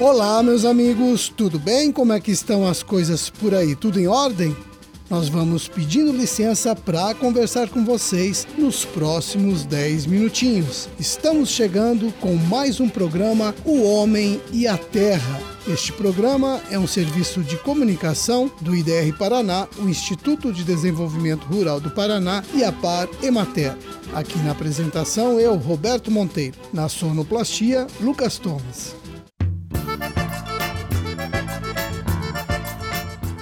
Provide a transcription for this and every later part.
Olá, meus amigos, tudo bem? Como é que estão as coisas por aí? Tudo em ordem? Nós vamos pedindo licença para conversar com vocês nos próximos 10 minutinhos. Estamos chegando com mais um programa O Homem e a Terra. Este programa é um serviço de comunicação do IDR Paraná, o Instituto de Desenvolvimento Rural do Paraná e a Par Emater. Aqui na apresentação eu, Roberto Monteiro. Na sonoplastia, Lucas Thomas.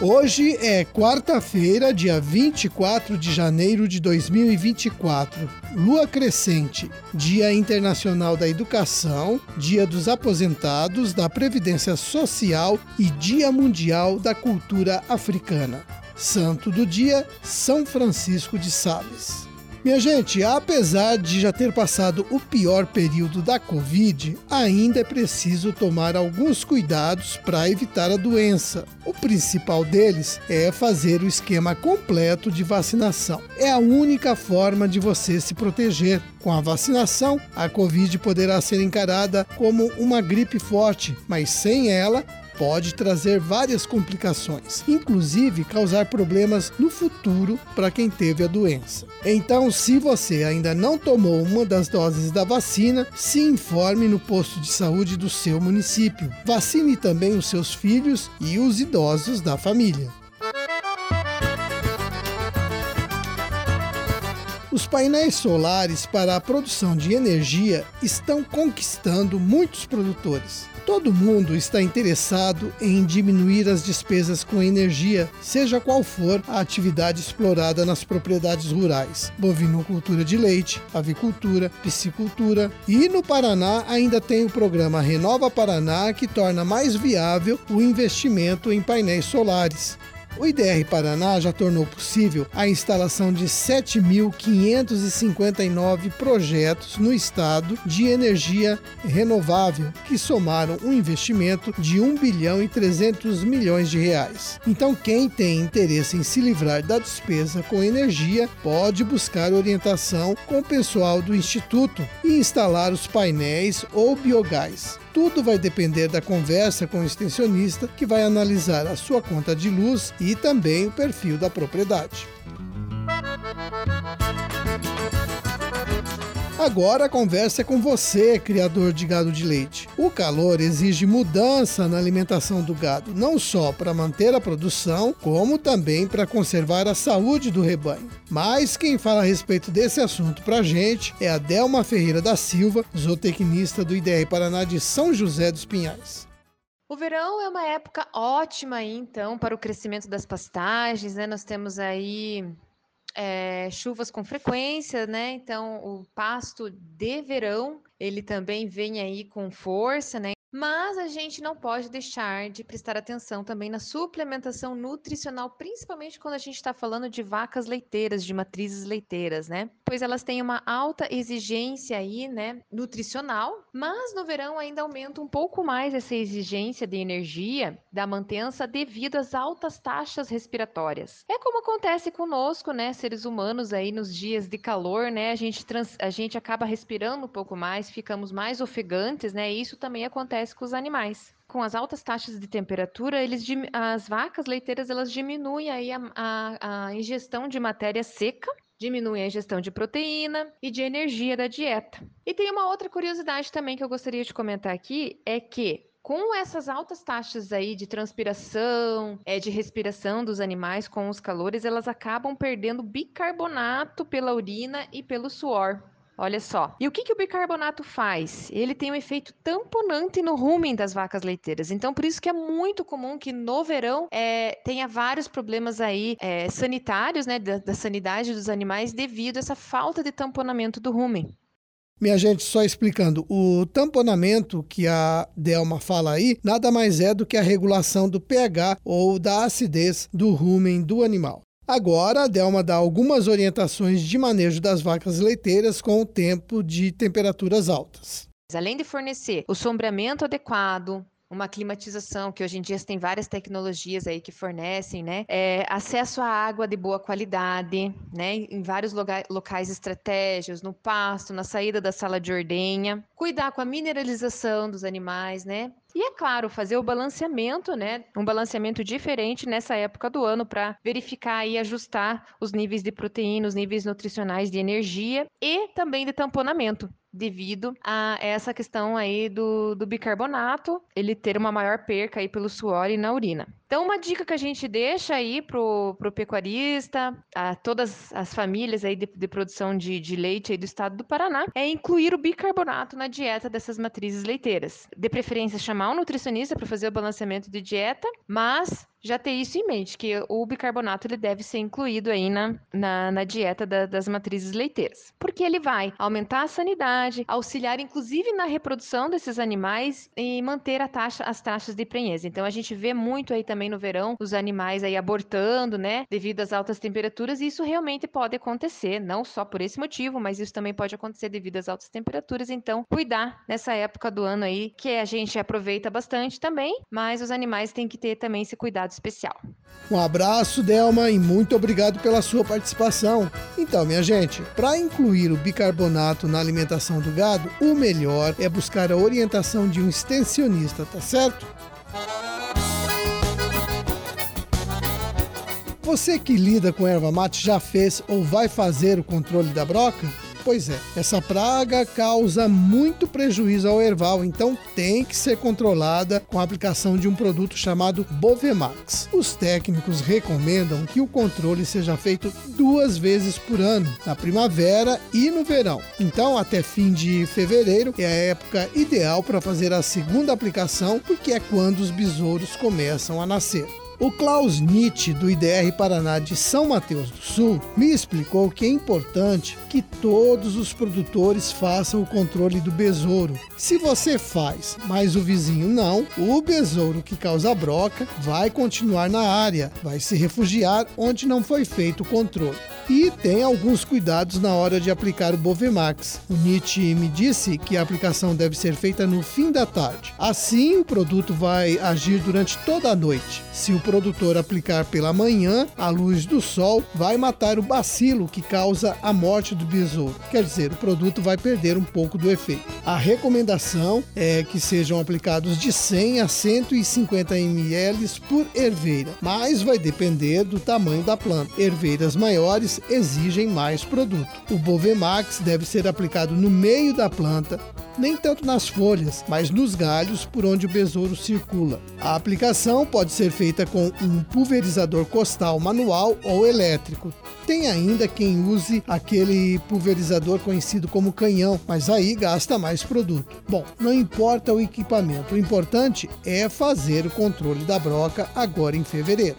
Hoje é quarta-feira, dia 24 de janeiro de 2024, lua crescente, Dia Internacional da Educação, Dia dos Aposentados, da Previdência Social e Dia Mundial da Cultura Africana. Santo do dia, São Francisco de Sales. Minha gente, apesar de já ter passado o pior período da Covid, ainda é preciso tomar alguns cuidados para evitar a doença. O principal deles é fazer o esquema completo de vacinação. É a única forma de você se proteger. Com a vacinação, a Covid poderá ser encarada como uma gripe forte, mas sem ela, pode trazer várias complicações, inclusive causar problemas no futuro para quem teve a doença. Então, se você ainda não tomou uma das doses da vacina, se informe no posto de saúde do seu município. Vacine também os seus filhos e os idosos da família. Os painéis solares para a produção de energia estão conquistando muitos produtores. Todo mundo está interessado em diminuir as despesas com energia, seja qual for a atividade explorada nas propriedades rurais: bovinocultura de leite, avicultura, piscicultura. E no Paraná ainda tem o programa Renova Paraná, que torna mais viável o investimento em painéis solares. O IDR Paraná já tornou possível a instalação de 7.559 projetos no estado de energia renovável, que somaram um investimento de 1 bilhão e 300 milhões de reais. Então, quem tem interesse em se livrar da despesa com energia pode buscar orientação com o pessoal do Instituto e instalar os painéis ou biogás. Tudo vai depender da conversa com o extensionista, que vai analisar a sua conta de luz e também o perfil da propriedade. Agora a conversa é com você, criador de gado de leite. O calor exige mudança na alimentação do gado, não só para manter a produção, como também para conservar a saúde do rebanho. Mas quem fala a respeito desse assunto para a gente é a Delma Ferreira da Silva, zootecnista do IDR Paraná de São José dos Pinhais. O verão é uma época ótima aí, então, para o crescimento das pastagens, né? Nós temos aí é, chuvas com frequência, né? Então, o pasto de verão, ele também vem aí com força, né? Mas a gente não pode deixar de prestar atenção também na suplementação nutricional, principalmente quando a gente está falando de vacas leiteiras, de matrizes leiteiras, né? Pois elas têm uma alta exigência aí, né, nutricional, mas no verão ainda aumenta um pouco mais essa exigência de energia da mantença devido às altas taxas respiratórias. É como acontece conosco, né, seres humanos aí nos dias de calor, né? A gente trans, a gente acaba respirando um pouco mais, ficamos mais ofegantes, né? E isso também acontece acontece com os animais. Com as altas taxas de temperatura, eles, as vacas leiteiras elas diminuem aí a, a, a ingestão de matéria seca, diminuem a ingestão de proteína e de energia da dieta. E tem uma outra curiosidade também que eu gostaria de comentar aqui, é que com essas altas taxas aí de transpiração, é, de respiração dos animais com os calores, elas acabam perdendo bicarbonato pela urina e pelo suor. Olha só. E o que, que o bicarbonato faz? Ele tem um efeito tamponante no rumen das vacas leiteiras. Então, por isso que é muito comum que no verão é, tenha vários problemas aí é, sanitários, né, da, da sanidade dos animais devido a essa falta de tamponamento do rumen. Minha gente, só explicando, o tamponamento que a Delma fala aí nada mais é do que a regulação do pH ou da acidez do rumen do animal. Agora, a Delma dá algumas orientações de manejo das vacas leiteiras com o tempo de temperaturas altas. Além de fornecer o sombreamento adequado, uma climatização, que hoje em dia tem várias tecnologias aí que fornecem, né? É, acesso à água de boa qualidade, né? Em vários locais estratégicos, no pasto, na saída da sala de ordenha. Cuidar com a mineralização dos animais, né? E é claro, fazer o balanceamento, né? Um balanceamento diferente nessa época do ano para verificar e ajustar os níveis de proteína, os níveis nutricionais de energia e também de tamponamento devido a essa questão aí do, do bicarbonato, ele ter uma maior perca aí pelo suor e na urina. Então, uma dica que a gente deixa aí pro, pro pecuarista, a todas as famílias aí de, de produção de, de leite aí do estado do Paraná, é incluir o bicarbonato na dieta dessas matrizes leiteiras. De preferência, chamar um nutricionista para fazer o balanceamento de dieta, mas já ter isso em mente, que o bicarbonato ele deve ser incluído aí na, na, na dieta da, das matrizes leiteiras. Porque ele vai aumentar a sanidade, auxiliar inclusive na reprodução desses animais e manter a taxa, as taxas de prenhez. Então a gente vê muito aí também também no verão, os animais aí abortando, né, devido às altas temperaturas, e isso realmente pode acontecer, não só por esse motivo, mas isso também pode acontecer devido às altas temperaturas, então cuidar nessa época do ano aí, que a gente aproveita bastante também, mas os animais têm que ter também esse cuidado especial. Um abraço, Delma, e muito obrigado pela sua participação. Então, minha gente, para incluir o bicarbonato na alimentação do gado, o melhor é buscar a orientação de um extensionista, tá certo? Você que lida com erva mate já fez ou vai fazer o controle da broca? Pois é, essa praga causa muito prejuízo ao erval, então tem que ser controlada com a aplicação de um produto chamado Bovemax. Os técnicos recomendam que o controle seja feito duas vezes por ano, na primavera e no verão. Então, até fim de fevereiro é a época ideal para fazer a segunda aplicação, porque é quando os besouros começam a nascer. O Klaus Nietzsche, do IDR Paraná de São Mateus do Sul, me explicou que é importante que todos os produtores façam o controle do besouro. Se você faz, mas o vizinho não, o besouro que causa broca vai continuar na área, vai se refugiar onde não foi feito o controle e tem alguns cuidados na hora de aplicar o Bovemax. O Nietzsche me disse que a aplicação deve ser feita no fim da tarde. Assim, o produto vai agir durante toda a noite. Se o produtor aplicar pela manhã, a luz do sol vai matar o bacilo que causa a morte do besouro. Quer dizer, o produto vai perder um pouco do efeito. A recomendação é que sejam aplicados de 100 a 150 ml por herveira, mas vai depender do tamanho da planta. Herveiras maiores exigem mais produto. O Bovemax deve ser aplicado no meio da planta, nem tanto nas folhas, mas nos galhos por onde o besouro circula. A aplicação pode ser feita com um pulverizador costal manual ou elétrico. Tem ainda quem use aquele pulverizador conhecido como canhão, mas aí gasta mais produto. Bom, não importa o equipamento, o importante é fazer o controle da broca agora em fevereiro.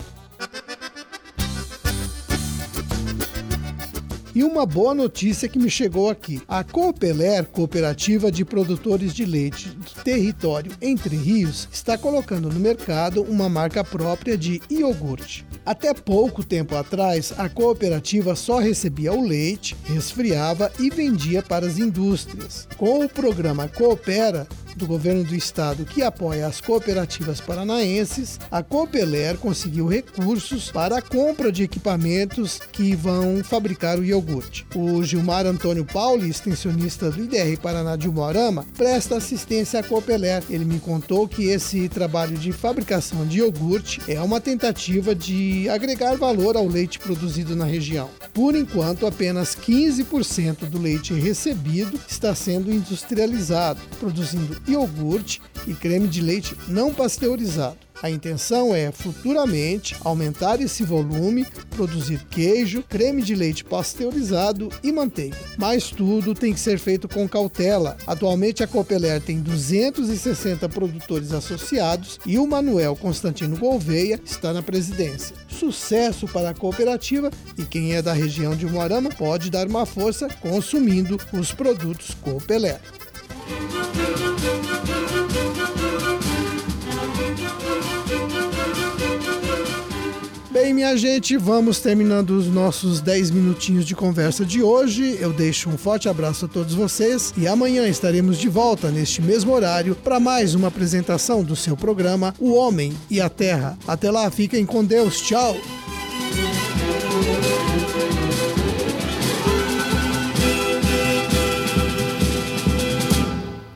E uma boa notícia que me chegou aqui. A Coopeler, Cooperativa de Produtores de Leite do Território Entre Rios, está colocando no mercado uma marca própria de iogurte. Até pouco tempo atrás, a cooperativa só recebia o leite, resfriava e vendia para as indústrias. Com o programa Coopera, do governo do estado que apoia as cooperativas paranaenses, a Coopeler conseguiu recursos para a compra de equipamentos que vão fabricar o iogurte. O Gilmar Antônio Pauli, extensionista do IDR Paraná de Umuarama, presta assistência à Coopeler. Ele me contou que esse trabalho de fabricação de iogurte é uma tentativa de agregar valor ao leite produzido na região. Por enquanto, apenas 15% do leite recebido está sendo industrializado, produzindo iogurte e creme de leite não pasteurizado. A intenção é futuramente aumentar esse volume, produzir queijo, creme de leite pasteurizado e manteiga. Mas tudo tem que ser feito com cautela. Atualmente a Copeler tem 260 produtores associados e o Manuel Constantino Gouveia está na presidência. Sucesso para a cooperativa e quem é da região de Moarama pode dar uma força consumindo os produtos Copeler. Minha gente, vamos terminando os nossos 10 minutinhos de conversa de hoje. Eu deixo um forte abraço a todos vocês e amanhã estaremos de volta neste mesmo horário para mais uma apresentação do seu programa O Homem e a Terra. Até lá, fiquem com Deus. Tchau.